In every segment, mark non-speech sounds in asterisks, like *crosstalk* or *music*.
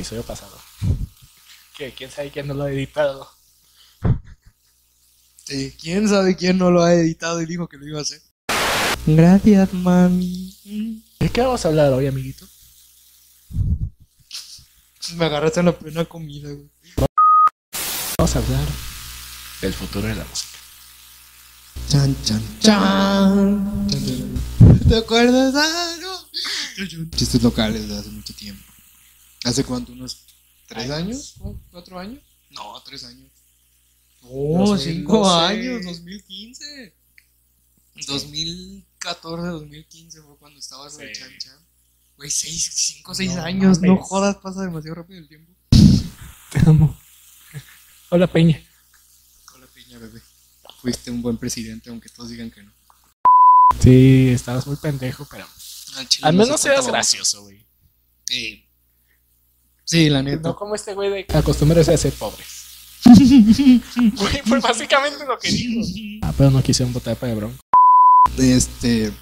Episodio pasado. Que quién sabe quién no lo ha editado. Sí, quién sabe quién no lo ha editado y dijo que lo iba a hacer. Gracias, mami. ¿De qué vamos a hablar hoy, amiguito? Me agarraste en la plena comida, güey. Vamos a hablar del futuro de la música. Chan, chan, chan. ¿Te acuerdas? Ah, no. Chistes locales de hace mucho tiempo. ¿Hace cuánto? ¿Unos tres años? ¿Cuatro años? No, tres años. No, 2012. cinco años, 2015. 2014, 2015 fue cuando estabas en Sí. Chan Chan. Güey, seis, cinco, seis No años. No jodas, pasa demasiado rápido el tiempo. Te amo. Hola, Peña. Hola, piña, bebé. Fuiste un buen presidente, aunque todos digan que no. Sí, estabas muy pendejo, pero Al, no menos cuánto vamos. gracioso, güey. Sí. Sí, la neta. No como este güey de acostumbrarse a ser pobres. *laughs* Güey, fue básicamente lo que dijo. Ah, pero no quisieron votar para Bronco. este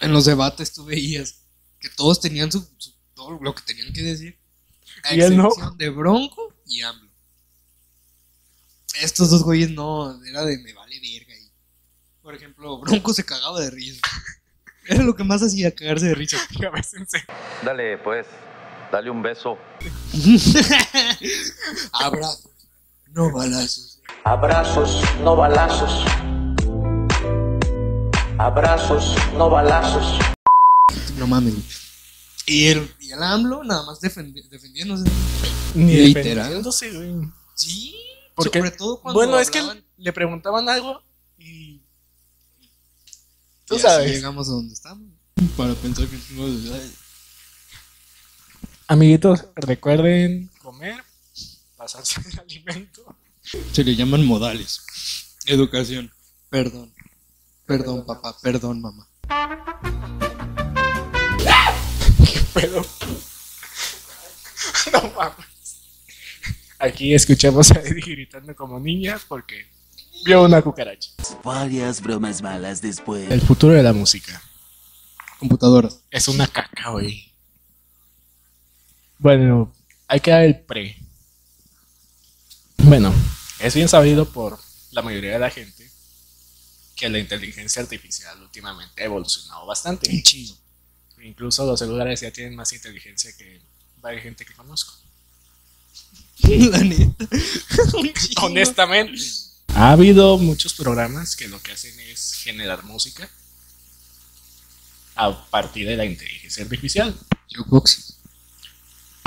en los debates tú veías que todos tenían su, su- todo lo que tenían que decir a ¿Y él no? excepción de Bronco y AMLO estos dos güeyes no era de me vale verga y, por ejemplo Bronco se cagaba de risa *laughs* era lo que más hacía cagarse de risa *laughs* Dale, pues, dale un beso. *laughs* abrazos no balazos Abrazos, no balazos. Abrazos, no balazos. no mames y el, y el AMLO nada más defendi- defendiéndose Ni Literal. defendiéndose, güey. sí Porque- sobre todo cuando Bueno, es que le preguntaban algo y. Tú Y así sabes. llegamos a donde estamos. Para pensar que no Amiguitos, recuerden comer, pasarse el alimento. Se le llaman modales. Educación. Perdón. Perdón, papá. Perdón, mamá. Pero. *laughs* no mames. Aquí escuchamos a Eddie gritando como niña porque vio una cucaracha. Varias bromas malas después. El futuro de la música Computadoras. es una caca, güey. Bueno, hay que dar el pre. Bueno, es bien sabido por la mayoría de la gente que la inteligencia artificial últimamente ha evolucionado bastante. Incluso los celulares ya tienen más inteligencia que varias gente que conozco. La neta. *laughs* Honestamente. Ha habido muchos programas que lo que hacen es generar música a partir de la inteligencia artificial. Jukebox.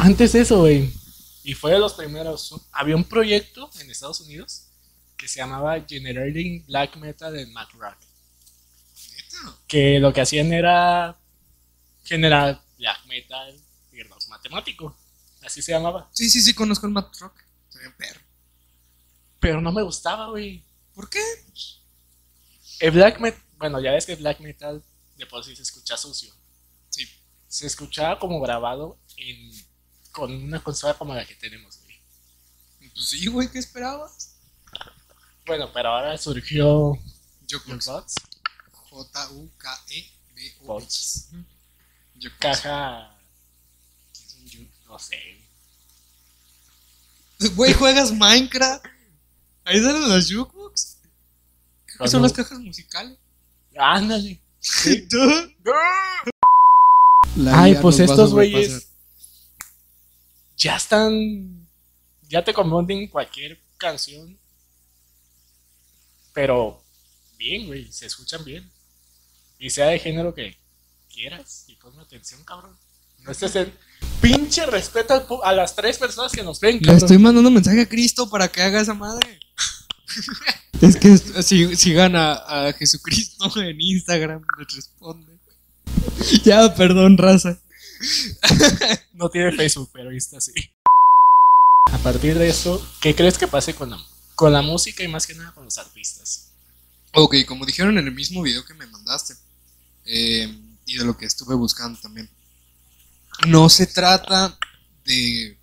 Antes de eso, güey. Y fue de los primeros. Había un proyecto en Estados Unidos que se llamaba Generating Black Metal en Math Rock. Que lo que hacían era generar black metal, perdón, matemático. Así se llamaba. Sí, sí, sí, conozco el Matt Rock. Soy un perro. Pero no me gustaba, güey. ¿Por qué? El black metal, bueno, ya ves que el black metal de por sí se escucha sucio. Sí. Se escuchaba como grabado en, con una consola como la que tenemos, güey. Pues sí, güey, ¿qué esperabas? Bueno, pero ahora surgió Jukebox. bots, J-U-K-E-B-O-X. caja, no sé. Güey, ¿juegas Minecraft? Ahí salen las jukebox. ¿Qué Con son las cajas musicales? Ándale. *laughs* La Ay, IA pues estos güeyes ya están, ya te confunden cualquier canción, pero bien, güey, se escuchan bien. Y sea de género que quieras y ponme atención, cabrón. No estés en pinche respeto a las tres personas que nos ven, Le cabrón. estoy mandando mensaje a Cristo para que haga esa madre. *laughs* es que si, sigan a, a Jesucristo en Instagram, les responde. ya, perdón, raza. *laughs* No tiene Facebook, pero está así. A partir de eso, ¿qué crees que pase con la, con la música y más que nada con los artistas? Ok, como dijeron en el mismo video que me mandaste, eh, y de lo que estuve buscando también, no se trata de,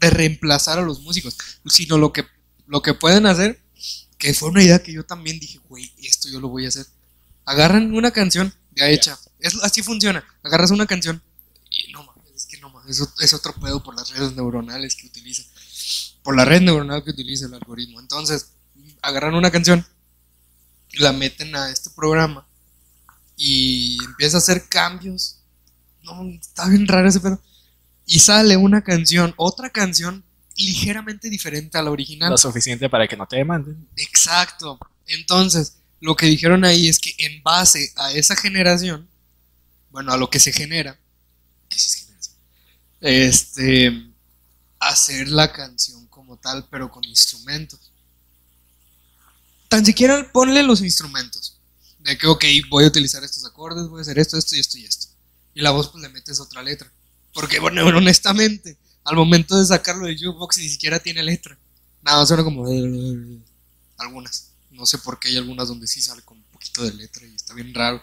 de reemplazar a los músicos, sino lo que, lo que pueden hacer, que fue una idea que yo también dije, güey, esto yo lo voy a hacer. Agarran una canción ya hecha, es, así funciona, agarras una canción y no mames, es que no mames, Eso es otro pedo por las redes neuronales que utiliza. Por la red neuronal que utiliza el algoritmo. Entonces, agarran una canción, la meten a este programa y empieza a hacer cambios. No, está bien raro ese pedo. Y sale una canción, otra canción ligeramente diferente a la original. Lo suficiente para que no te demanden. Exacto. Entonces, lo que dijeron ahí es que en base a esa generación, bueno, a lo que se genera, ¿qué es generación? Este, hacer la canción como tal, pero con instrumentos. Tan siquiera ponle los instrumentos. De que, ok, voy a utilizar estos acordes, voy a hacer esto, esto y esto y esto. Y la voz, pues le metes otra letra. Porque, bueno, *laughs* honestamente, al momento de sacarlo de jukebox ni siquiera tiene letra. Nada, suena como algunas. No sé por qué hay algunas donde sí sale con un poquito de letra y está bien raro.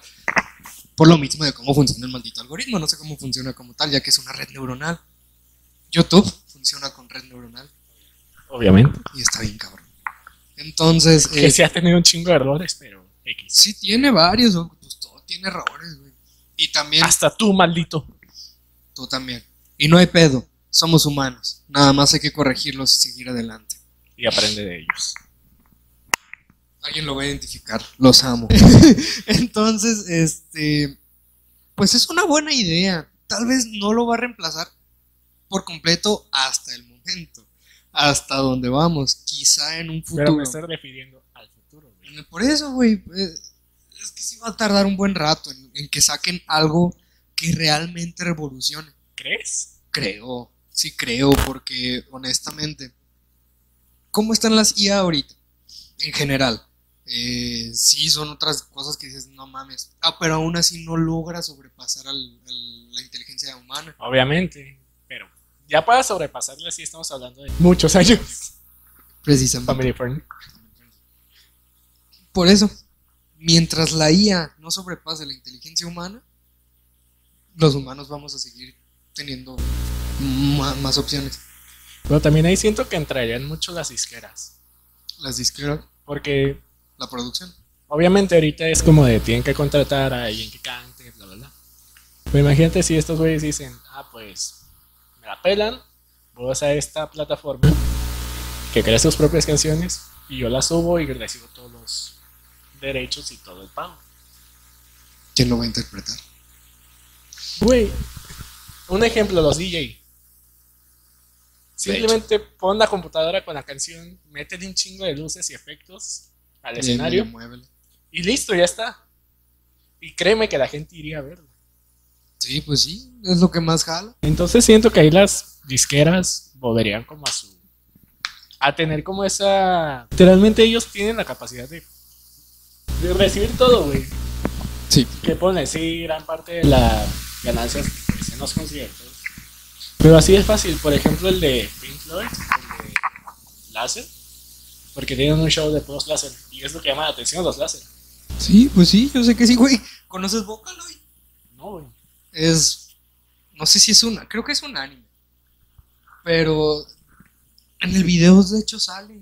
Por lo mismo de cómo funciona el maldito algoritmo. No sé cómo funciona como tal, ya que es una red neuronal. YouTube funciona con red neuronal Obviamente. y está bien cabrón. Entonces, Que eh, ha tenido un chingo de errores, pero X. sí tiene varios, pues todo tiene errores, güey. Y también Hasta tú, maldito. tú también. Y no hay pedo, somos humanos. Nada más hay que corregirlos y seguir adelante. Y aprende de ellos. Alguien lo va a identificar, los amo. *laughs* Entonces, este, pues es una buena idea. Tal vez no lo va a reemplazar por completo hasta el momento, hasta donde vamos. Quizá en un Pero futuro. me estoy refiriendo al futuro, güey. Por eso, güey, eh, es que sí va a tardar un buen rato en, en que saquen algo que realmente revolucione. ¿Crees? Creo, sí creo, porque honestamente, ¿cómo están las IA ahorita? En general. Eh, sí, son otras cosas que dices, no mames. Ah, pero aún así no logra sobrepasar al- al- la inteligencia humana. Obviamente. Pero ya para sobrepasarle, sí estamos hablando de muchos años. Precisamente. Family friendly. Por eso, mientras la IA no sobrepase la inteligencia humana, los humanos vamos a seguir teniendo ma- más, opciones. Pero también ahí siento que entrarían mucho las disqueras. Las disqueras, Porque la producción. obviamente ahorita es como de tienen que contratar a alguien que cante, bla, bla, bla. Pero imagínate si estos güeyes dicen, ah, pues me la pelan, voy a usar esta plataforma que crea sus propias canciones y yo las subo y recibo todos los derechos y todo el pago. ¿Quién lo va a interpretar? Güey, un ejemplo, los DJ. Simplemente pon la computadora con la canción, métele un chingo de luces y efectos al escenario y listo, ya está. Y créeme que la gente iría a verlo. Sí, pues sí, es lo que más jala. Entonces siento que ahí las disqueras volverían como a su... A tener como esa... Literalmente ellos tienen la capacidad de, de recibir todo, güey. Sí. que pueden decir gran parte de las ganancias que se nos conciertos. Pero así es fácil, por ejemplo el de Pink Floyd, el de Láser, porque tienen un show de puros láser y es lo que llama la atención los láser. Sí, pues sí, yo sé que sí, güey. ¿Conoces Vocaloid? No, güey. Es. No sé si es una. Creo que es un anime. Pero. En el video, de hecho, sale.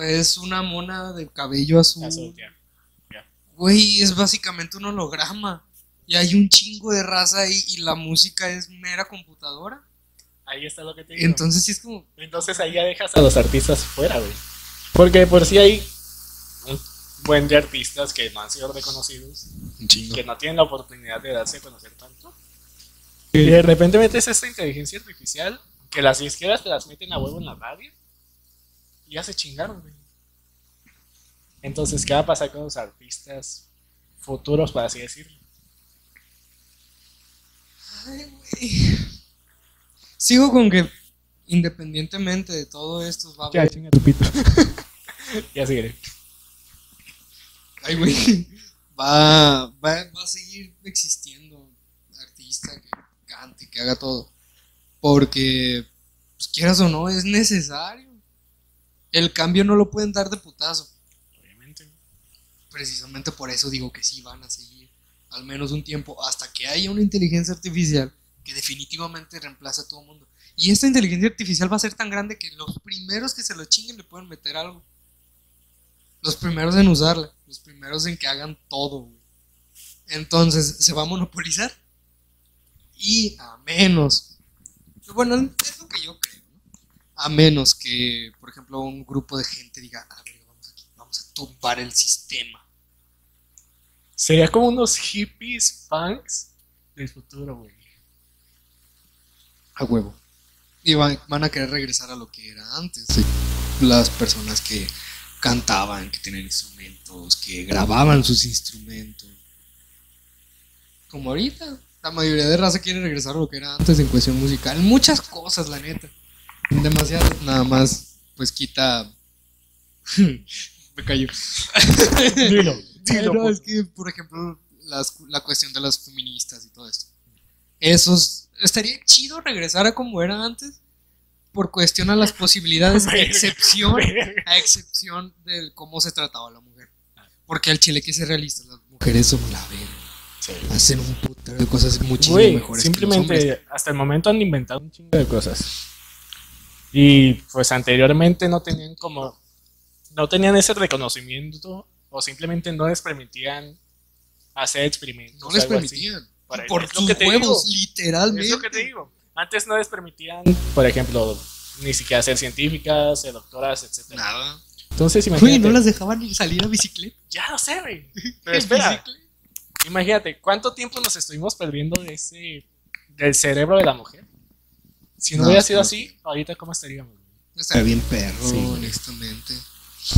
Es una mona de cabello azul. Azul, ya. Güey, es básicamente un holograma. Y hay un chingo de raza ahí y la música es mera computadora. Ahí está lo que te digo. Entonces sí es como. Entonces ahí ya dejas a los artistas fuera, güey. Porque por si hay un buen de artistas que no han sido reconocidos, Un chingo. que no tienen la oportunidad de darse a conocer tanto. Y de repente metes esta inteligencia artificial que las izquierdas te las meten a huevo en la radio y ya se chingaron, güey. Entonces, ¿qué va a pasar con los artistas futuros, para así decirlo? Ay, güey. Sigo con que independientemente de todo esto va a Ya, haber. chinga tu pito. *laughs* ya seguiré. Ay, güey. Va, va, va a seguir existiendo artista que cante, que haga todo. Porque, pues, quieras o no, es necesario. El cambio no lo pueden dar de putazo. Obviamente. Precisamente por eso digo que sí van a seguir al menos un tiempo hasta que haya una inteligencia artificial que definitivamente reemplace a todo el mundo. Y esta inteligencia artificial va a ser tan grande que los primeros que se lo chinguen le pueden meter algo. Los primeros en usarla, los primeros en que hagan todo. güey. Entonces se va a monopolizar. Y a menos Bueno, es lo que yo creo, ¿no? A menos que, por ejemplo, un grupo de gente diga, a ver, vamos, aquí, vamos a tumbar el sistema. Sería como unos hippies punks del futuro, güey. A huevo. Y van, van a querer regresar a lo que era antes. sí. Las personas que cantaban, que tenían instrumentos, que grababan sus instrumentos. Como ahorita. La mayoría de raza quiere regresar a lo que era antes en cuestión musical. Muchas cosas, la neta. Demasiado. Nada más, pues quita. *laughs* Me cayó. Dilo, *laughs* dilo. Pero es que, por ejemplo, las- la cuestión de las feministas y todo esto. Esos. Estaría chido regresar a como era antes. Por cuestión a las posibilidades, *laughs* a excepción, a excepción de cómo se trataba a la mujer. Porque al chile que ser realista, las mujeres son la verga. Sí. Hacen un putero de cosas muchísimo mejores. que los hombres. simplemente hasta el momento han inventado un chingo de cosas. Y pues anteriormente no tenían como. No tenían ese reconocimiento o simplemente no les permitían hacer experimentos. no les así. Para- por es lo sus que te huevos, digo. literalmente. Es lo que te digo. Antes no les permitían, por ejemplo, ni siquiera ser científicas, ser doctoras, etc. Nada. Entonces, imagínate. no las dejaban ni salir a bicicleta. *laughs* Ya lo sé, güey. *laughs* Pero espera, imagínate, ¿cuánto tiempo nos estuvimos perdiendo de ese. del cerebro de la mujer? Si no, No, hubiera sido no. así, ahorita cómo estaríamos. Estaría bien perro, Sí. honestamente.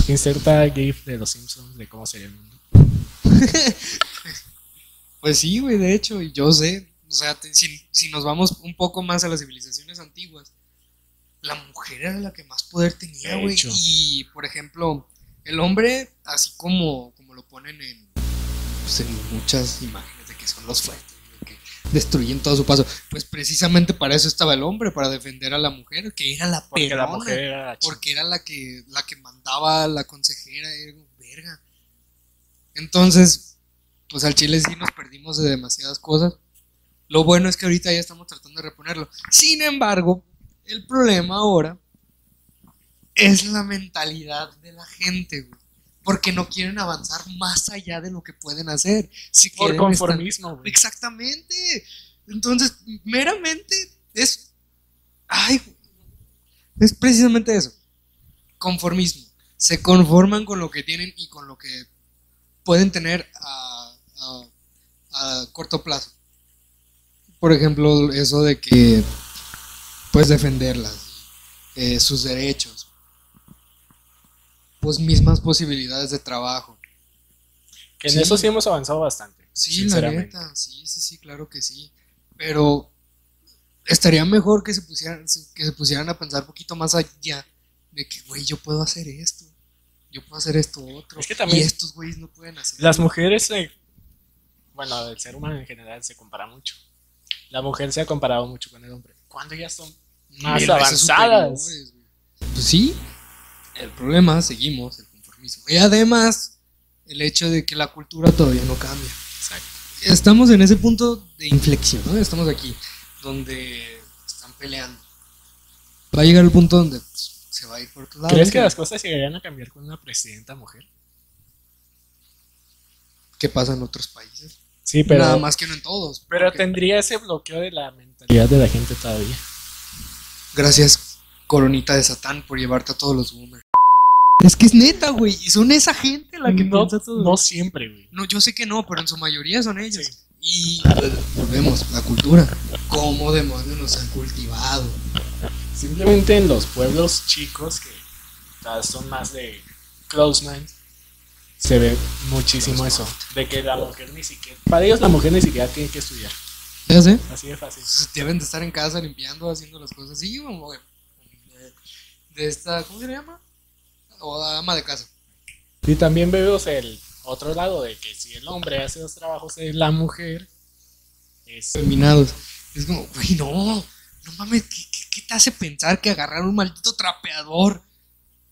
Inserta GIF de los Simpsons de cómo sería el mundo. *laughs* Pues sí, güey, de hecho, y yo sé. O sea, te- si, si nos vamos un poco más a las civilizaciones antiguas, la mujer era la que más poder tenía, güey. Y, por ejemplo, el hombre, así como, como lo ponen en, pues, en muchas imágenes de que son los fuertes, de que destruyen todo su paso, pues precisamente para eso estaba el hombre, para defender a la mujer, que era la Porque la mujer era la Porque era la que, la que mandaba, la consejera, era verga. Entonces, pues al chile sí nos perdimos de demasiadas cosas. Lo bueno es que ahorita ya estamos tratando de reponerlo. Sin embargo, el problema ahora es la mentalidad de la gente, güey. Porque no quieren avanzar más allá de lo que pueden hacer. Si Por quieren estar- conformismo, güey. Exactamente. Entonces, meramente es. Ay, es precisamente eso. Conformismo. Se conforman con lo que tienen y con lo que pueden tener a, a- a corto plazo. Por ejemplo, eso de que puedes defenderlas, eh, sus derechos, pues mismas posibilidades de trabajo. Que en Sí. eso sí hemos avanzado bastante. Sí, la neta, sí, sí, sí, claro que sí. Pero estaría mejor que se pusieran, que se pusieran a pensar un poquito más allá de que, güey, yo puedo hacer esto, yo puedo hacer esto otro, Es que también- y estos güeyes no pueden hacer. Las mujeres, se- bueno, el ser humano en general se compara mucho. La mujer se ha comparado mucho con el hombre. Cuando ya son más avanzadas. Pues sí, el problema, seguimos, el conformismo. Y además, el hecho de que la cultura todavía no cambia. Exacto. Estamos en ese punto de inflexión, ¿no? Estamos aquí, donde están peleando. Va a llegar el punto donde pues, se va a ir por otro lado. ¿Crees que las cosas llegarían a cambiar con una presidenta mujer? ¿Qué pasa en otros países? Sí, pero, Nada más que no en todos. pero porque- tendría ese bloqueo de la mentalidad de la gente todavía. Gracias, coronita de Satán, por llevarte a todos los boomers. Es que es neta, güey. Y son esa gente la que no, piensa todo. no siempre, güey. No, yo sé que no, pero en su mayoría son ellos. Sí. Y volvemos, la cultura. ¿Cómo demonios nos han cultivado? Simplemente en los pueblos chicos que son más de close mind, se ve muchísimo eso. De que la mujer ni siquiera. Para ellos, la mujer ni siquiera tiene que estudiar. Ya sé. Así de fácil. Entonces, Deben de estar en casa limpiando, haciendo las cosas así, como de, de esta, ¿cómo se llama? O ama de casa. Y también vemos el otro lado de que si el hombre hace los trabajos de la mujer, es. Terminados. Es como, güey, no, no mames, ¿qué, qué, qué te hace pensar que agarrar un maldito trapeador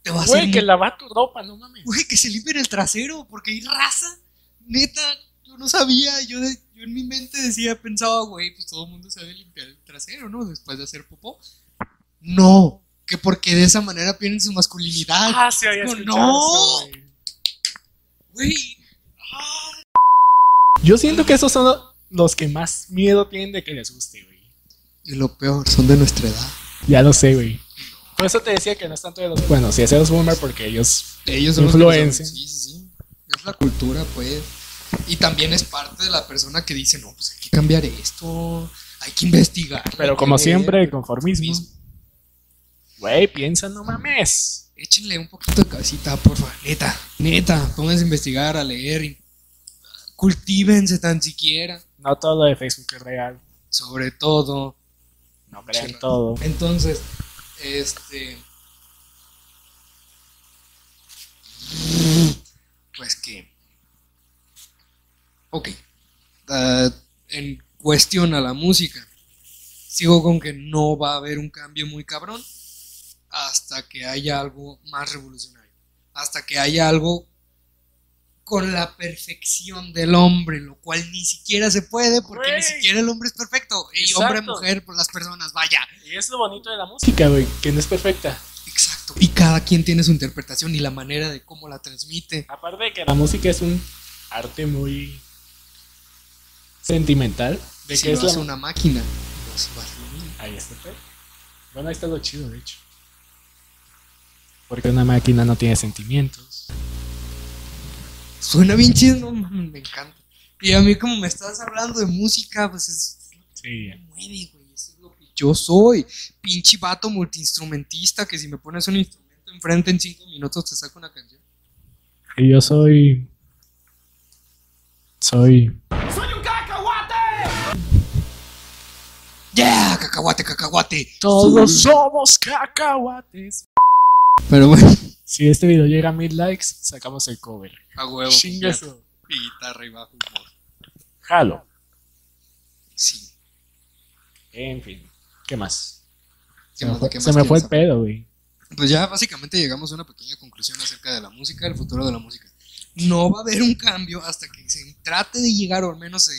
te va a hacer Güey, que mu- lava tu ropa, no mames. Güey, que se limpien el trasero, porque hay raza. Neta, yo no sabía. Yo, de- yo en mi mente decía, pensaba, güey, pues todo el mundo sabe limpiar el trasero, ¿no? Después de hacer popó. No, que porque de esa manera pierden su masculinidad. Ah, sí, había No, escuchado no. eso, güey. Güey, Yo siento que esos son los que más miedo tienen de que les guste, güey. Y lo peor, son de nuestra edad. Ya lo sé, güey. Por eso te decía que no es tanto de los. Bueno, si es de los boomer, porque ellos. Ellos son los que. Sí, sí, sí. Es la cultura, pues. Y también es parte de la persona que dice, no, pues hay que cambiar esto, hay que investigar. Pero como siempre, ver". el conformismo. Güey, piensa, no mames. Échenle un poquito de cabecita, por favor. Neta, neta, pónganse a investigar, a leer. y- Cultívense tan siquiera. No todo lo de Facebook es real. Sobre todo. No crean todo. Entonces, este. Pues que. Ok. ah, en cuestión a la música, sigo con que no va a haber un cambio muy cabrón hasta que haya algo más revolucionario. Hasta que haya algo con la perfección del hombre, lo cual ni siquiera se puede porque ni siquiera el hombre es perfecto. Y Exacto. hombre, mujer, por las personas, vaya. Y es lo bonito de la música, güey, que no es perfecta. Exacto. Y cada quien tiene su interpretación y la manera de cómo la transmite. Aparte de que la música es un arte muy sentimental. De si que lo es la... una máquina, pues. Ahí está. pues. Bueno, ahí está lo chido, de hecho. Porque una máquina no tiene sentimientos. Suena bien chido, no mames, me encanta. Y a mí como me estás hablando de música, pues es... Sí. me mueve, güey. Eso es lo que yo soy. Pinche vato multiinstrumentista que si me pones un instrumento enfrente en cinco minutos te saco una canción. Y yo soy. Soy. ¡Yeah! ¡Cacahuate, cacahuate! Todos somos cacahuates. Pero bueno, Si este video llega a mil likes, sacamos el cover. a huevo. Chinga ya. eso. Y guitarra y bajo voz. Jalo. Sí. En fin. ¿Qué más? ¿Qué Se me más- fue, qué se más me fue el pedo, güey. Pues ya básicamente llegamos a una pequeña conclusión acerca de la música, del futuro de la música. No va a haber un cambio hasta que se trate de llegar, o al menos se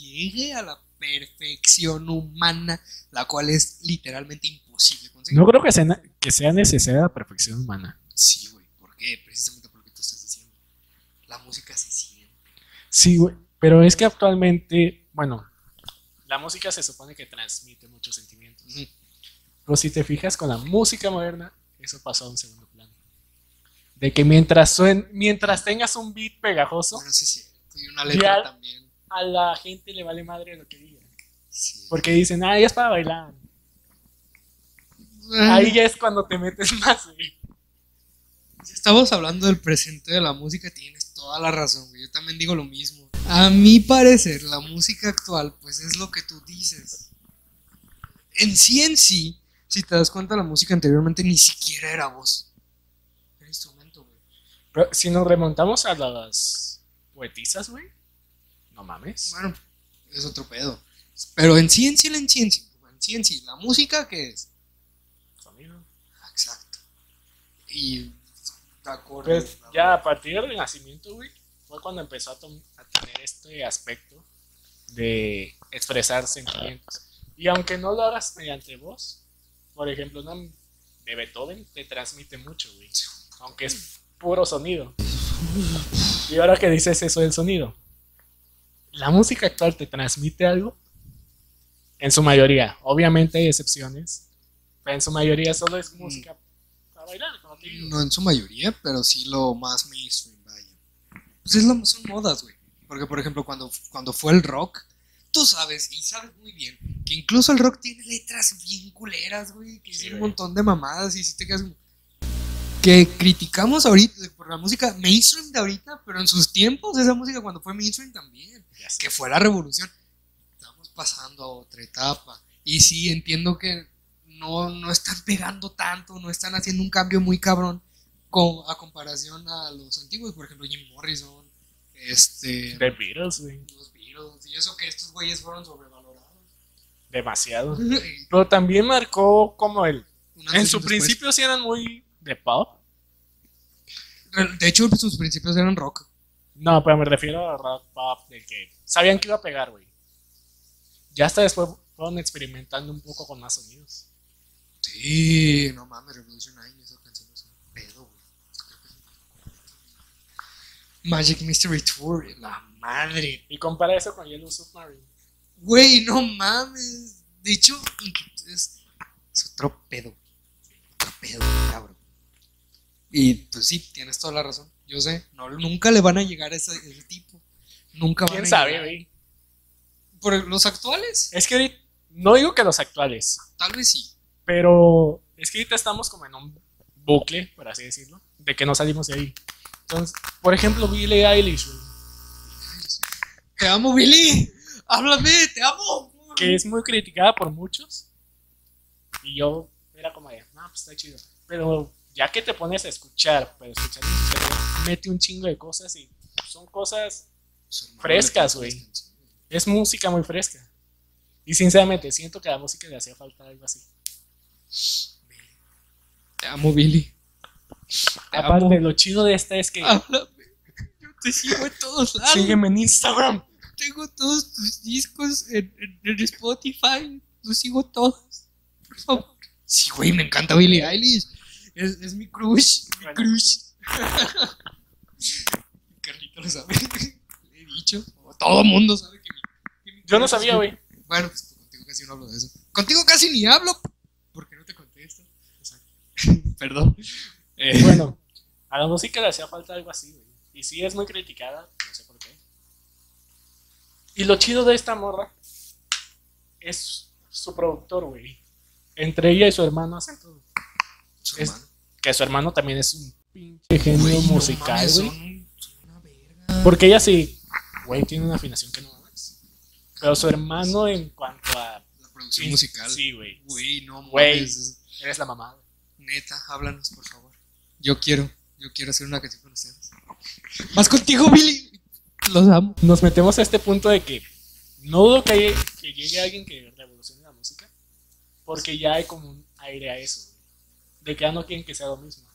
llegue a la perfección humana, la cual es literalmente imposible conseguir. No creo que sea, que sea necesaria la perfección humana. Sí, güey. ¿Por qué? Precisamente por lo que tú estás diciendo. La música se siente. Sí, güey. Pero es que actualmente, bueno, la música se supone que transmite muchos sentimientos. Pero si te fijas con la música moderna, eso pasó a un segundo plano. De que mientras, suen- mientras tengas un beat pegajoso, Bueno, sí, sí. Y una letra también. a la gente le vale madre lo que digan. Sí. Porque dicen, ah, ya es para bailar. Ah, Ahí ya es cuando te metes *laughs* más, güey. Si estamos hablando del presente de la música, tienes toda la razón, güey. Yo también digo lo mismo. A mi parecer, la música actual, pues es lo que tú dices. En sí, en sí, si te das cuenta, la música anteriormente ni siquiera era voz. Era instrumento, güey. Pero si nos remontamos a las poetisas, güey. No mames. Bueno, es otro pedo. Pero en sí, en sí, en sí, en sí, en sí, en sí, la música, ¿qué es? Sonido. Exacto. Y Pues ya a partir del Renacimiento, güey, fue cuando empezó a, a tener este aspecto de expresar sentimientos. Y aunque no lo hagas mediante voz, por ejemplo, una de Beethoven te transmite mucho, güey. Aunque es puro sonido. Y ahora que dices eso del sonido, ¿la música actual te transmite algo? En su mayoría. Obviamente hay excepciones, pero en su mayoría solo es música para bailar. No en su mayoría, pero sí lo más mainstream, vaya. Pues es lo, son modas, güey. Porque, por ejemplo, cuando, cuando fue el rock, tú sabes, y sabes muy bien, que incluso el rock tiene letras bien culeras, güey, que Sí, dicen un montón de mamadas y si te quedas. Que criticamos ahorita por la música mainstream de ahorita, pero en sus tiempos, esa música cuando fue mainstream también, Ya sé. que fue la revolución. Estamos pasando a otra etapa. Y sí, entiendo que no, no están pegando tanto, no están haciendo un cambio muy cabrón con, a comparación a los antiguos, por ejemplo, Jim Morrison, este, The Beatles, güey. los Beatles, y eso que estos güeyes fueron sobrevalorados. Demasiado. *laughs* Pero también marcó como el. En su después. principio sí eran muy de pop. De hecho, sus principios eran rock. No, pero me refiero a rock pop, de que sabían que iba a pegar, güey. Ya hasta después fueron experimentando un poco con más sonidos. Sí, no mames, Revolution 9, esa canción es un pedo, güey. Creo que es un- Magic Mystery Tour, la madre. Y compara eso con Yellow Submarine. Güey, no mames. De hecho, es, es otro pedo. Otro pedo, cabrón. Y pues sí, tienes toda la razón. Yo sé, no, nunca le van a llegar a ese, ese tipo. Nunca van ¿Quién a sabe, llegar. güey? Por los actuales, Es que no digo que los actuales, tal vez sí. Pero es que ahorita estamos como en un bucle, por así decirlo, de que no salimos de ahí. Entonces, por ejemplo, Billie Eilish, Te amo, Billy. Háblame, te amo. que es muy criticada por muchos. Y yo era como de, no, pues está chido. Pero ya que te pones a escuchar, pero escuchar mete un chingo de cosas y son cosas, Frescas, güey. es música muy fresca. Y sinceramente, siento que a la música le hacía falta algo así. Te amo, Billy. Te Aparte, amo. lo chido de esta es que Háblame. Yo te sigo en todos lados. sígueme en Instagram. Tengo todos tus discos en, en- en Spotify. Los sigo todos. Por favor. Sí, güey, me encanta Billie Eilish. Es, es mi crush. Mi crush. *laughs* mi carrito lo sabe. Le he dicho. Todo mundo sabe que mi. que mi Yo no sabía, güey. Bueno, pues contigo casi no hablo de eso. Contigo casi ni hablo. Porque no te contesto. *laughs* Perdón. Eh, Bueno, *laughs* a la música le hacía falta algo así, güey. Y sí es muy criticada, no sé por qué. Y lo chido de esta morra es su productor, güey. Entre ella y su hermano hacen todo. su es- hermano. Que su hermano también es un pinche genio musical, güey. son- son una verga. Porque ella sí, güey, tiene una afinación que no mames. Pero su hermano en cuanto a... La producción musical. Sí, güey. Güey, no Güey. Eres la mamá. güey. Neta, háblanos, por favor. Yo quiero, yo quiero hacer una canción con ustedes. Más contigo, Billy. Los amo. Nos metemos a este punto de que no dudo que, haya- que llegue alguien que revolucione la música. Porque ya hay como un aire a eso. De que ya no quieren que sea lo mismo.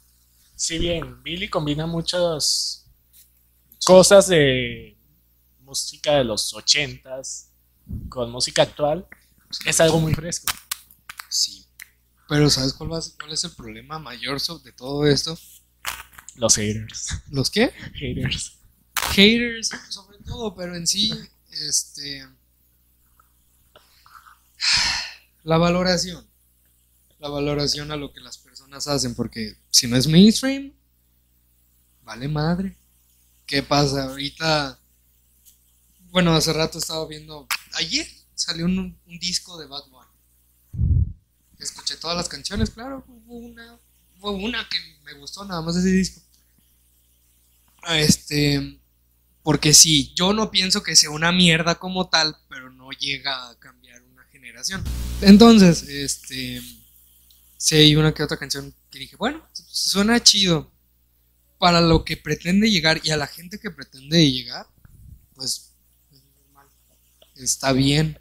Si bien Billy combina muchas cosas de música de los ochentas con música actual, es algo muy fresco. Sí. Pero ¿sabes cuál, va cuál es el problema mayor de todo esto? Los haters. ¿Los qué? Haters. Haters, sobre todo, pero en sí, este... La valoración. La valoración a lo que las personas hacen, porque si no es mainstream, vale madre. ¿Qué pasa? Ahorita, bueno, hace rato estaba viendo, ayer salió un, un disco de Bad Bunny. Escuché todas las canciones, claro, hubo una, hubo una que me gustó nada más ese disco. Este, porque sí, yo no pienso que sea una mierda como tal, pero no llega a cambiar una generación. Entonces, este, sí hay una que otra canción que dije, bueno, suena chido para lo que pretende llegar y a la gente que pretende llegar, pues está bien,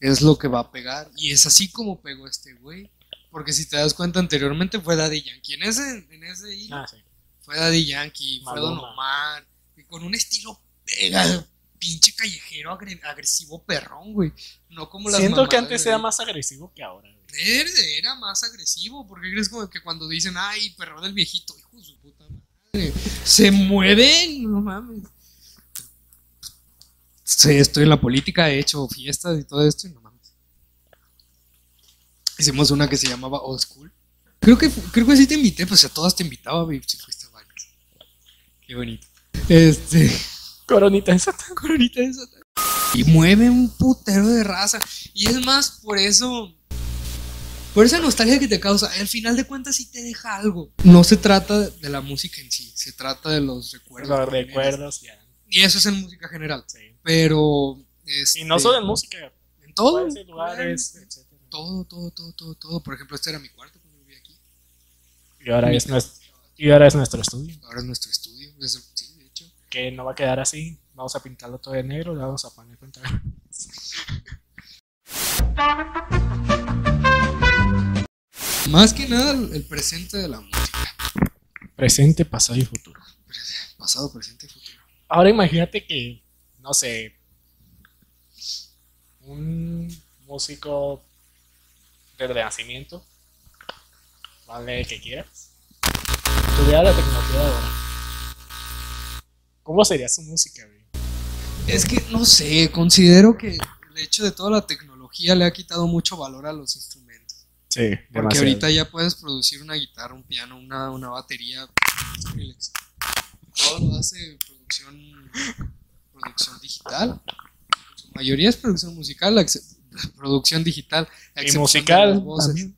es lo que va a pegar y es así como pegó este güey. Porque si te das cuenta anteriormente fue Daddy Yankee. En ese, en ese hilo Ah, sí. fue Daddy Yankee, fue Don Maluma. Omar, y con un estilo pega, pinche callejero agre- agresivo perrón, güey. No como las Siento que antes era más agresivo que ahora. güey. Era, era más agresivo, porque crees como que cuando dicen, ay, perro del viejito, hijo de su puta madre, se mueven, no mames. Sí, estoy en la política, he hecho fiestas y todo esto, y no mames. Hicimos una que se llamaba Old School. Creo que, creo que sí te invité, pues a todas te invitaba, babe, si fuiste a varias. Qué bonito. Este. Coronita esa. Coronita de Satán. Y mueve un putero de raza. Y es más, por eso. Por esa nostalgia que te causa, al final de cuentas sí te deja algo. No se trata de la música en sí, se trata de los recuerdos. Los recuerdos ya. Y eso es en música general. Sí. Pero. este, Y no solo en música, En todo. lugares, etc. Todo, todo, todo, todo, todo. Por ejemplo, este era mi cuarto cuando vivía aquí. Y ahora es nuestro, y ahora es nuestro estudio. Ahora es nuestro estudio. es sí, de hecho. Que no va a quedar así. Vamos a pintarlo todo de negro, le vamos a poner pantalla. *laughs* Más que nada, el presente de la música. Presente, pasado y futuro. Pasado, presente y futuro. Ahora imagínate que, no sé, un músico del renacimiento, vale que quieras, tuviera la tecnología de ahora. ¿Cómo sería su música, güey? Es que no sé, considero que el hecho de toda la tecnología le ha quitado mucho valor a los instrumentos. Sí, Porque demasiado. ahorita ya puedes producir una guitarra, un piano, una, una batería. Todo lo hace producción, producción digital. Su mayoría es producción musical, a excep- producción digital. a Y excepción de musical las voces, también.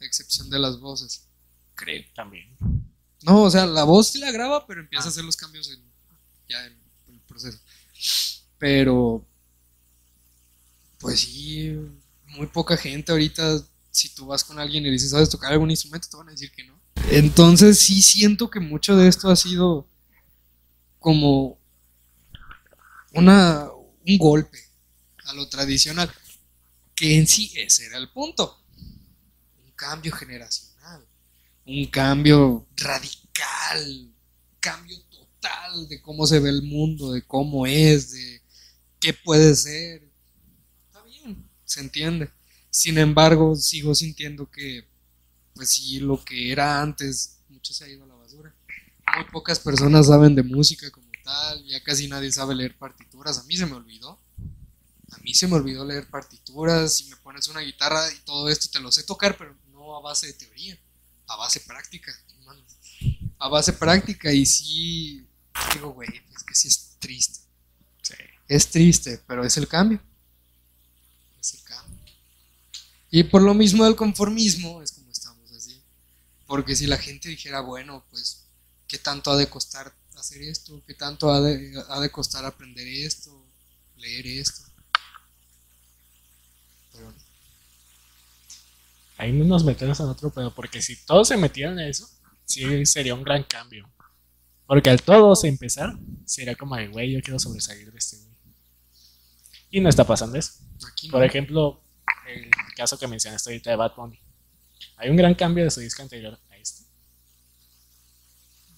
a excepción de las voces. Creo. También. No, o sea, la voz sí la graba, pero empieza a hacer los cambios en, ya en el proceso. Pero, pues sí, muy poca gente ahorita, si tú vas con alguien y le dices, ¿sabes tocar algún instrumento? Te van a decir que no. Entonces sí siento que mucho de esto ha sido como una, un golpe a lo tradicional, que en sí ese era el punto. Un cambio generacional un cambio radical, cambio total de cómo se ve el mundo, de cómo es, de qué puede ser. Está bien, se entiende. Sin embargo, sigo sintiendo que, pues sí, lo que era antes, mucho se ha ido a la basura. Muy pocas personas saben de música como ya casi nadie sabe leer partituras. A mí se me olvidó. A mí se me olvidó leer partituras. Si me pones una guitarra y todo esto, te lo sé tocar, pero no a base de teoría a base práctica. no mames. A base práctica y sí, digo, güey, es que sí es triste. Sí. Es triste, pero es el cambio. Es el cambio. Y por lo mismo del conformismo es como estamos así. Porque si la gente dijera, bueno, pues, ¿qué tanto ha de costar hacer esto? ¿Qué tanto ha de, ha de costar aprender esto? Leer esto. Pero no. Ahí no nos metemos en otro pedo, porque si todos se metieran en eso, sí sería un gran cambio. Porque al todos empezar, sería como de, güey, yo quiero sobresalir de este güey. Y no está pasando eso. Aquí no. Por ejemplo, el caso que mencionaste ahorita de Bad Bunny. Hay un gran cambio de su disco anterior.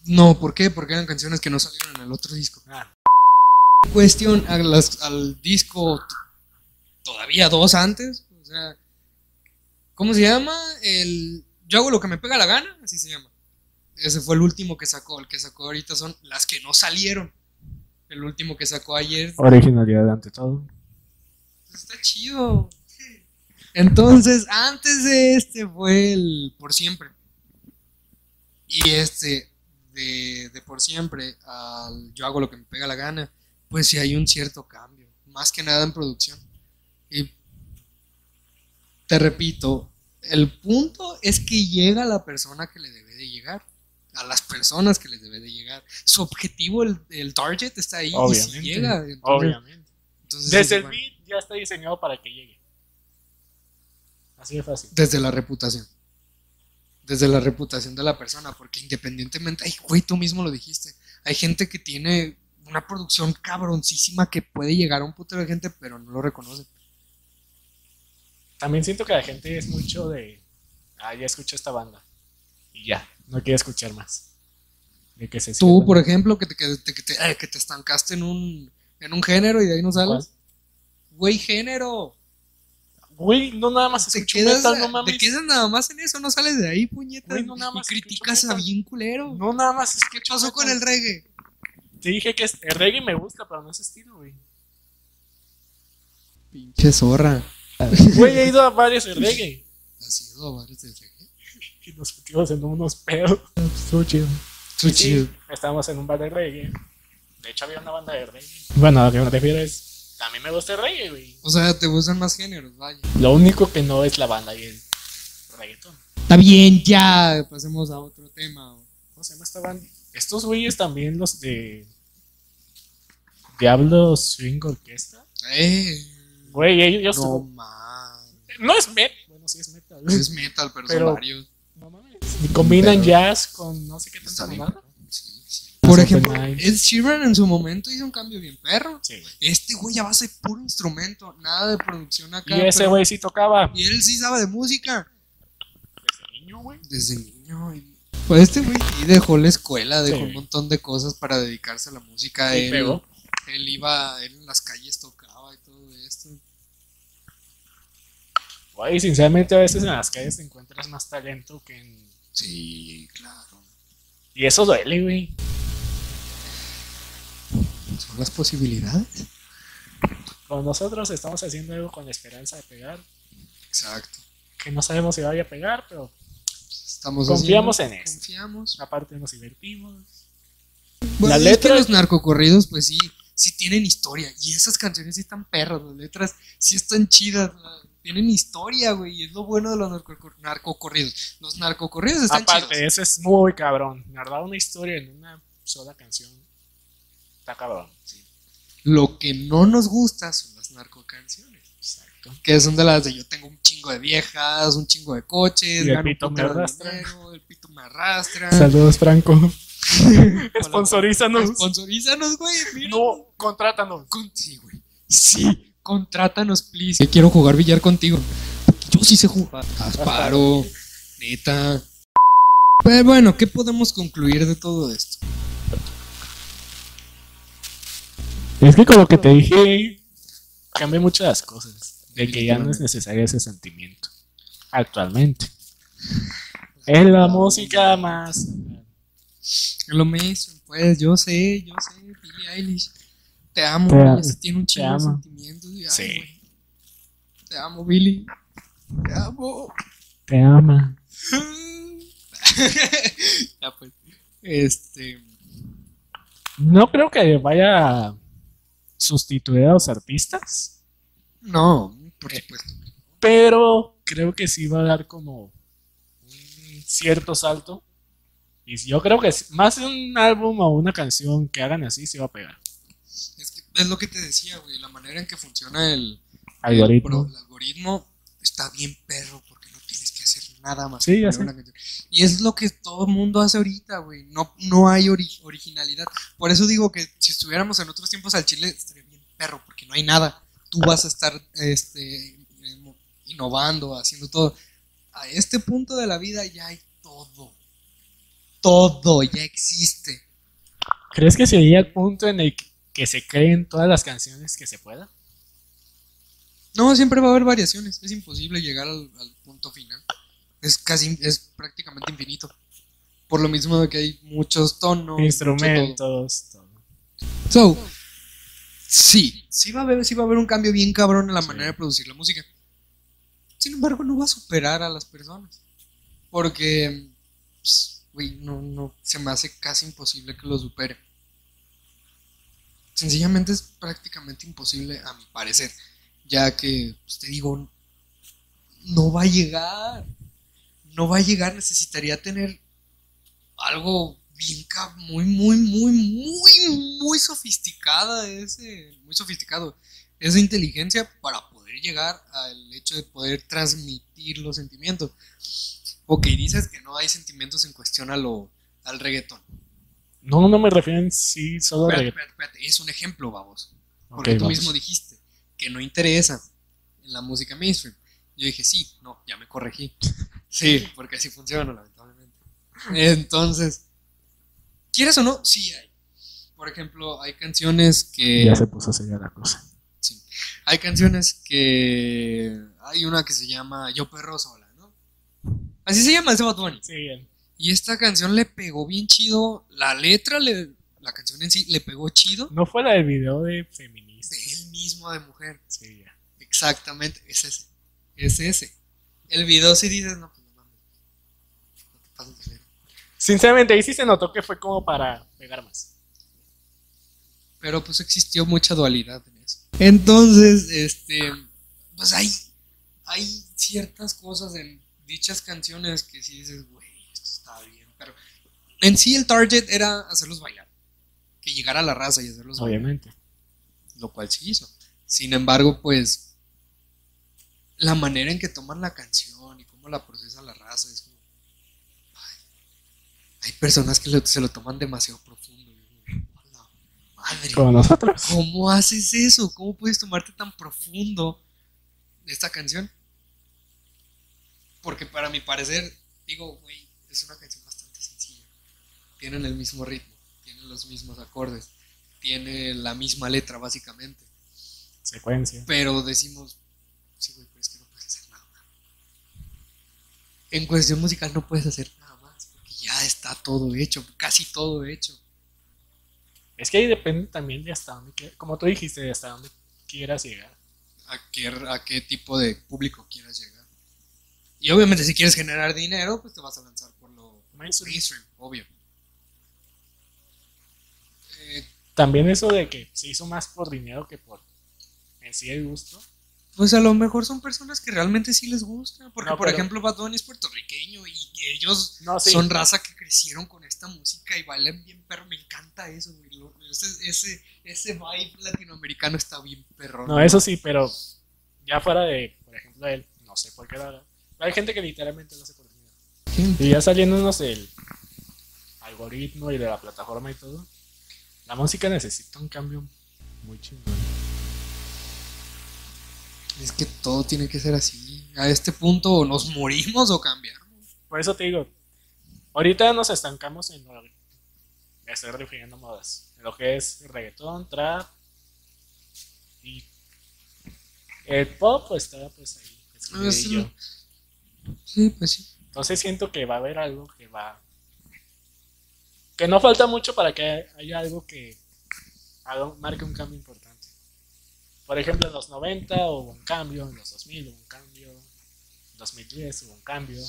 No, ¿por qué? Porque eran canciones que no salieron en el otro disco. Ah, Cuestión a las- al disco todavía dos antes. O sea, ¿cómo se llama? El Yo hago lo que me pega la gana, así se llama. Ese fue el último que sacó. El que sacó ahorita son las que no salieron. El último que sacó ayer. originalidad ante todo. Está chido. Entonces, antes de este fue el Por Siempre. Y este, de, de Por Siempre al Yo hago lo que me pega la gana, pues sí hay un cierto cambio. Más que nada en producción. Y te repito, el punto es que llega a la persona que le debe de llegar. A las personas que les debe de llegar. Su objetivo, el, el target está ahí y Obviamente. si llega. entonces- Obviamente. entonces Desde el bueno. beat ya está diseñado para que llegue. Así de fácil. Desde la reputación. Desde la reputación de la persona, porque independientemente, ay, güey, tú mismo lo dijiste, hay gente que tiene una producción cabroncísima que puede llegar a un putero de gente, pero no lo reconoce. También siento que la gente es mucho de, ah, ya escucho esta banda. Y ya, no quiere escuchar más. De que se Tú, sientan- por ejemplo, que te, que te, que te- eh, que te estancaste en un, en un género y de ahí no sales. Güey, género. Güey, no nada más Te escucho quedas, metal, no mames. te quedas nada más en eso, no sales de ahí, puñetas. Güey, no nada y más escucho criticas a bien culero. No nada más ¿Qué escucho pasó con el reggae? Te dije que es- el reggae me gusta, pero no es estilo, güey. Pinche zorra. Güey, he ido a varios de reggae. ¿Has ido a bares del reggae? Y nos metimos en unos pedos. Estuvo chido. Estuvo Y sí, chido. estábamos en un bar de reggae. De hecho, había una banda de reggae. Bueno, a lo que me refiero es. A mí me gusta el reggae, güey. O sea, te gustan más géneros, vaya. Lo único que no es la banda y el reggaetón. Está bien, ya. Pasemos a otro tema. ¿Cómo se llama esta banda? Estos güeyes también, los de. Diablo Swing Orquesta. Eh. Güey, ellos. No No, man. es metal. Bueno, sí es metal. Es metal, pero, Pero- son varios. No mames. Y combinan Pero- jazz con no sé qué tanta mamada. Sí, sí. Por ejemplo. Ed Sheeran en su momento hizo un cambio bien perro. Sí, güey. Este güey a base de puro instrumento, nada de producción acá. Y ese pero- güey sí tocaba. Y él sí sabe de música. Desde niño, güey. Desde niño. y- Pues este güey sí dejó la escuela, dejó Sí. un montón de cosas para dedicarse a la música. Y él, pegó. él iba, él en las calles tocaba y todo esto. Güey, sinceramente a veces en las calles te encuentras más talento que en... Sí, claro. Y eso duele, güey. Son las posibilidades. Como nosotros estamos haciendo algo con la esperanza de pegar, Exacto. que no sabemos si vaya a pegar, pero Estamos Confiamos haciendo- en esto. Confiamos. aparte nos divertimos. Pues La es letra- que los narcocorridos, pues sí, sí tienen historia. Y esas canciones sí están perras, las letras sí están chidas. Tienen historia, güey. Y es lo bueno de los narcocor- narcocorridos. Los narcocorridos están Aparte, chidos. eso es muy cabrón. Narrar una historia en una sola canción. Está cabrón. Lo que no nos gusta son las narcocanciones. Exacto. Que son de las de yo tengo un chingo de viejas, un chingo de coches, Y el pito me arrastra. dinero, el pito me arrastra. Saludos, Franco. *laughs* Sponsorízanos. Sponsorízanos, güey. mira. No, contrátanos. Con- sí, güey. Sí, contrátanos, please. Que quiero jugar billar contigo. Yo sí sé jugar. Asparo, neta. Pero bueno, ¿qué podemos concluir de todo esto? Es que como que te dije, cambia mucho las cosas. De que ya no es necesario ese sentimiento. Actualmente. Es la música más. Lo mismo, pues yo sé, yo sé, Billie Eilish. Te amo, Te tiene un chingo de sentimientos. y, ay, Sí. güey, Te amo, Billy. Te amo. Te ama. *laughs* ya pues. Este. No creo que vaya sustituir a los artistas. No, por supuesto. Pero creo que sí va a dar como un cierto salto. Y yo creo que más de un álbum o una canción que hagan así, sí va a pegar. Es, que es lo que te decía, güey. La manera en que funciona el, Algoritmo. El algoritmo está bien perro porque no tienes que hacer nada más. Sí, una canción. Y es lo que todo el mundo hace ahorita, güey. No, no hay ori- originalidad. Por eso digo que si estuviéramos en otros tiempos al Chile estaría bien perro porque no hay nada. Tú vas a estar este, innovando, haciendo todo. A este punto de la vida ya hay todo. Todo ya existe. ¿Crees que sería el punto en el que- que se creen todas las canciones que se pueda? No, siempre va a haber variaciones. Es imposible llegar al, al punto final. Es casi, es prácticamente infinito. Por lo mismo de que hay muchos tonos. Instrumentos, todo. todo. So, sí, sí va a haber, sí va a haber un cambio bien cabrón en la Sí. manera de producir la música. Sin embargo, no va a superar a las personas. Porque, pues, no, no, se me hace casi imposible que lo supere. Sencillamente es prácticamente imposible, a mi parecer. Ya que, pues, te digo, no va a llegar. No va a llegar, necesitaría tener algo bien muy, muy, muy, muy, muy sofisticada ese, muy sofisticado, esa inteligencia para poder llegar al hecho de poder transmitir los sentimientos. Ok, dices que no hay sentimientos en cuestión a lo, al reggaetón. No, no me refiero en sí solo Espérate, espérate, espérate, es un ejemplo, vamos. Porque tú vamos. mismo dijiste que no interesa en la música mainstream. Yo dije, sí, no, ya me corregí. Sí, porque así funciona, lamentablemente. Entonces, ¿quieres o no? Sí hay. Por ejemplo, hay canciones que... Ya se puso seria la cosa. Sí. Hay canciones que... Hay una que se llama Yo Perro Sola, ¿no? Así se llama ese Bad Bunny. Sí, bien. Y esta canción le pegó bien chido. La letra, le, la canción en sí, le pegó chido. No fue la del video de De feminista. él mismo, de mujer. Sí, ya. Exactamente, es ese. Es ese. El video si dices. No te pases de verga. Sinceramente, ahí sí se notó que fue como para pegar más. Pero pues existió mucha dualidad en eso. Entonces, este, pues hay, hay ciertas cosas en dichas canciones que sí dices, güey, esto está bien. Pero en sí el target era hacerlos bailar. Que llegara a la raza y hacerlos bailar. Obviamente. lo cual se hizo. Sin embargo, pues la manera en que toman la canción y cómo la procesa la raza hay personas que lo- se lo toman demasiado profundo. y digo, "A la madre, Como nosotros. ¿cómo haces eso? ¿Cómo puedes tomarte tan profundo esta canción? Porque para mi parecer, digo, güey, es una canción bastante sencilla. Tienen el mismo ritmo, tienen los mismos acordes, tiene la misma letra básicamente. Secuencia. Pero decimos, sí, güey, pero es que no puedes hacer nada. En cuestión musical no puedes hacer nada ya está todo hecho, casi todo hecho. Es que ahí depende también de hasta dónde, como tú dijiste, de hasta dónde quieras llegar. a qué, a qué tipo de público quieras llegar. Y obviamente si quieres generar dinero, pues te vas a lanzar por lo Mainstream. mainstream, obvio. Eh, También eso de que se hizo más por dinero que por en sí el gusto. Pues a lo mejor son personas que realmente sí les gusta. Porque, No, por pero- ejemplo, Bad Bunny es puertorriqueño y ellos No, sí. son raza que crecieron con esta música y bailan bien perro. Me encanta eso, güey. Lo- Ese, ese, ese vibe latinoamericano está bien perro. No, eso sí, pero ya fuera de, por ejemplo, él, no sé por qué haga. Hay gente que literalmente lo hace por dinero. Y ya saliéndonos del algoritmo y de la plataforma y todo, la música necesita un cambio muy chingón. Es que todo tiene que ser así. A este punto o nos morimos o cambiamos. Por eso te digo, ahorita nos estancamos en lo me estoy refiriendo modas, en lo que es reggaetón, trap y el pop pues está pues ahí. Ah, sí. Sí, pues sí. Entonces siento que va a haber algo que va. que no falta mucho para que haya algo que haga- marque un cambio importante. Por ejemplo, en los 90 hubo un cambio, en los 2000 hubo un cambio, en 2010 hubo un cambio,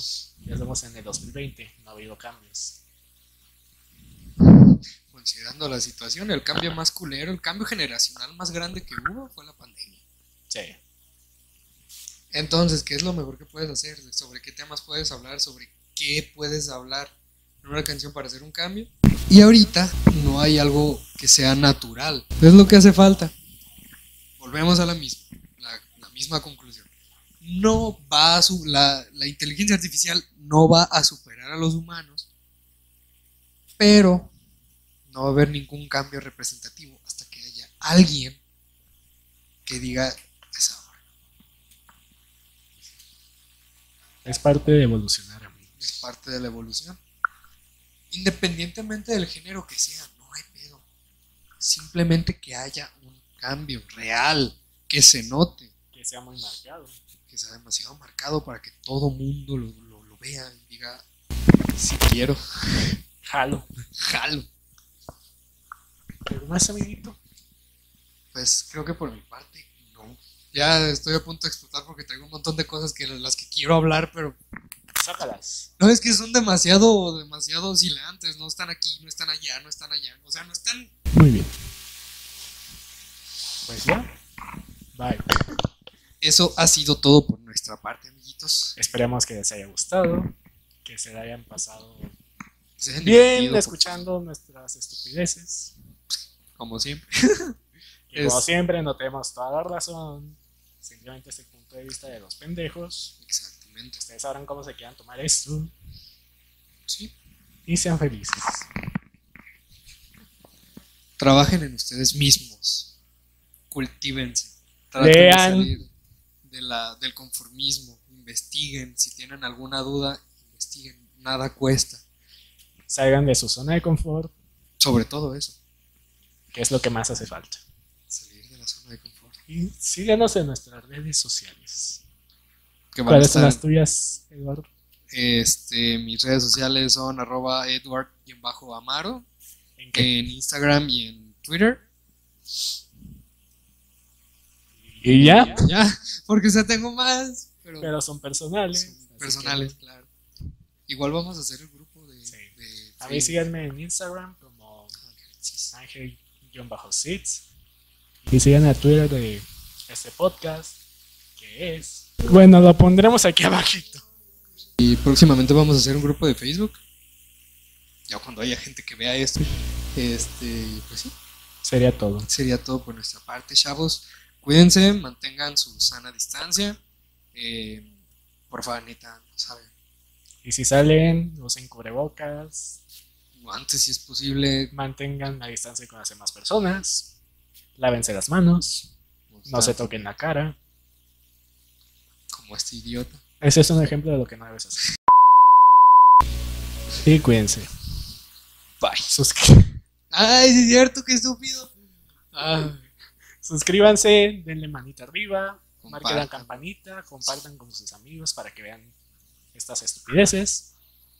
ya estamos en el 2020, no ha habido cambios. Considerando la situación, el cambio más culero, el cambio generacional más grande que hubo fue la pandemia. Sí. Entonces, ¿qué es lo mejor que puedes hacer? ¿Sobre qué temas puedes hablar? ¿Sobre qué puedes hablar en una canción para hacer un cambio? Y ahorita no hay algo que sea natural. Es lo que hace falta. Volvemos a la misma, la, la misma conclusión. No va a su, la, la inteligencia artificial no va a superar a los humanos, pero no va a haber ningún cambio representativo hasta que haya alguien que diga esa hora. Es parte de evolucionar, amigo. es parte de la evolución. Independientemente del género que sea, no hay pedo. Simplemente que haya un cambio real, que se note, Que sea muy marcado. que sea demasiado marcado para que todo mundo lo, lo- lo vea y diga, si quiero, Jalo. jalo. ¿Algo más, amiguito? Pues creo que por mi parte, no. Ya estoy a punto de explotar porque traigo un montón de cosas que las que quiero hablar, pero Sácalas. no es que son demasiado, demasiado oscilantes. No están aquí, no están allá, no están allá. O sea, no están Muy bien. Pues ya. Bye. Eso ha sido todo por nuestra parte, amiguitos. Esperemos que les haya gustado, que se la hayan pasado bien divertido, por- escuchando nuestras estupideces. Como siempre. *laughs* Y como siempre, no tenemos toda la razón. Simplemente es el punto de vista de los pendejos. Exactamente. Ustedes sabrán cómo se quieran tomar esto Sí. y sean felices. Trabajen en ustedes mismos. Cultívense. Traten de Lean. salir de la, del conformismo. Investiguen. Si tienen alguna duda, investiguen. Nada cuesta. Salgan de su zona de confort, Sobre todo eso. que es lo que más hace falta. Salir de la zona de confort. Y síganos en nuestras redes sociales. ¿Cuáles son las tuyas, Eduardo? este, mis redes sociales son arroba edward-amaro ¿En qué? en Instagram y en Twitter. Y ya, Ya, porque o sea, tengo más, pero, pero son personales. son personales, que claro. Igual vamos a hacer el grupo de. Sí. de A mí Facebook. síganme en Instagram como Ángel-Sits. Y sigan a Twitter de este podcast, que es. Bueno, lo pondremos aquí abajito. Y próximamente vamos a hacer un grupo de Facebook. Ya cuando haya gente que vea esto. Este, pues sí, Sería todo. sería todo por nuestra parte, chavos. Cuídense, mantengan su sana distancia. Eh, por favor, neta, no saben. Y si salen, usen cubrebocas, Antes, si es posible, mantengan la distancia con las demás personas, lávense las manos, no se toquen la cara. como este idiota. Ese es un ejemplo de lo que no debes hacer. Y cuídense. Bye. Suscri- Ay, es cierto, qué estúpido. Ah, suscríbanse, denle manita arriba, marquen la campanita, compartan con sus amigos para que vean estas estupideces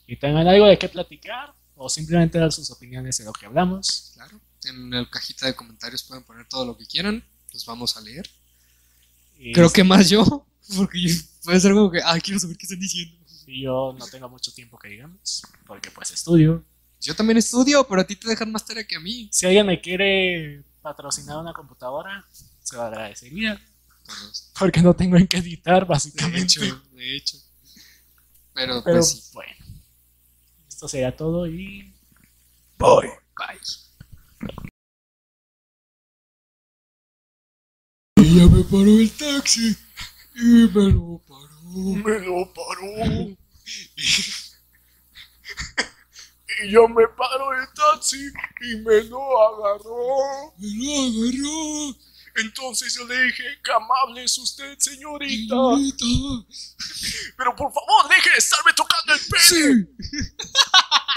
y tengan algo de qué platicar o simplemente dar sus opiniones de lo que hablamos. claro. En la cajita de comentarios pueden poner todo lo que quieran. los vamos a leer. Y Creo que más yo, *laughs* porque puede ser como que, ah, quiero saber qué están diciendo. y yo no tengo mucho tiempo que digamos, porque pues estudio. Yo también estudio, pero a ti te dejan más tarea que a mí. Si alguien me quiere patrocinar una computadora, se lo agradecería, porque no tengo en qué editar, De básicamente. hecho, de hecho. Pero, Pero pues sí. bueno, esto sería todo y Bye. Bye. Ella me paró el taxi y me lo paró. me lo paró. *laughs* y yo me paro el taxi y me lo agarró. Me lo agarró. Entonces yo le dije, qué amable es usted, señorita. Señorita. Pero por favor, deje de estarme tocando el pelo. Sí. *laughs*